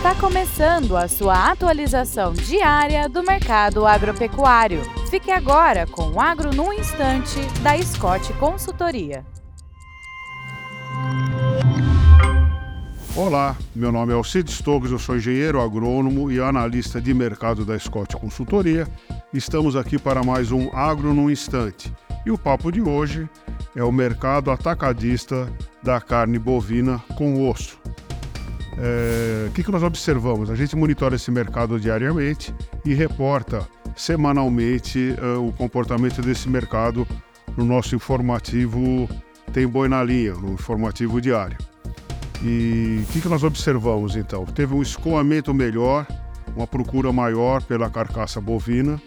Está começando a sua atualização diária do mercado agropecuário. Fique agora com o Agro no Instante, da Scott Consultoria. Olá, meu nome é Alcide Stoggs, eu sou engenheiro agrônomo e analista de mercado da Scott Consultoria. Estamos aqui para mais um Agro no Instante. E o papo de hoje é o mercado atacadista da carne bovina com osso. É, o que, que nós observamos? A gente monitora esse mercado diariamente e reporta semanalmente uh, o comportamento desse mercado no nosso informativo Tem Boi na Linha, no informativo diário. E o que, que nós observamos então? Teve um escoamento melhor, uma procura maior pela carcaça bovina,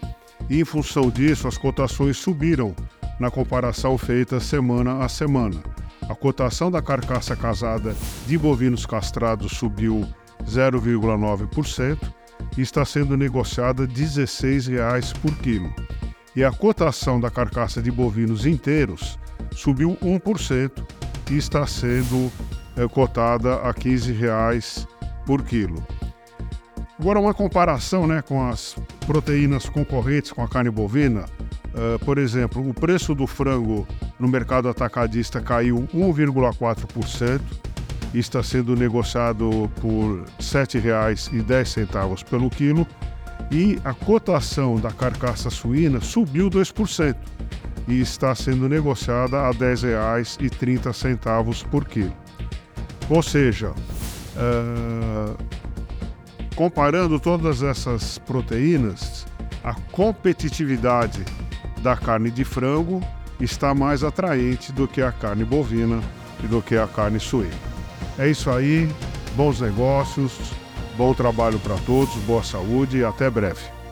e em função disso as cotações subiram na comparação feita semana a semana. A cotação da carcaça casada de bovinos castrados subiu 0,9% e está sendo negociada R$ 16,00 por quilo. E a cotação da carcaça de bovinos inteiros subiu 1% e está sendo é, cotada a R$ 15,00 por quilo. Agora uma comparação né, com as proteínas concorrentes com a carne bovina. Uh, por exemplo, o preço do frango no mercado atacadista caiu 1,4% e está sendo negociado por R$ 7,10 pelo quilo. E a cotação da carcaça suína subiu 2% e está sendo negociada a R$ 10,30 por quilo. Ou seja, uh, comparando todas essas proteínas, a competitividade da carne de frango está mais atraente do que a carne bovina e do que a carne suína. É isso aí, bons negócios, bom trabalho para todos, boa saúde e até breve.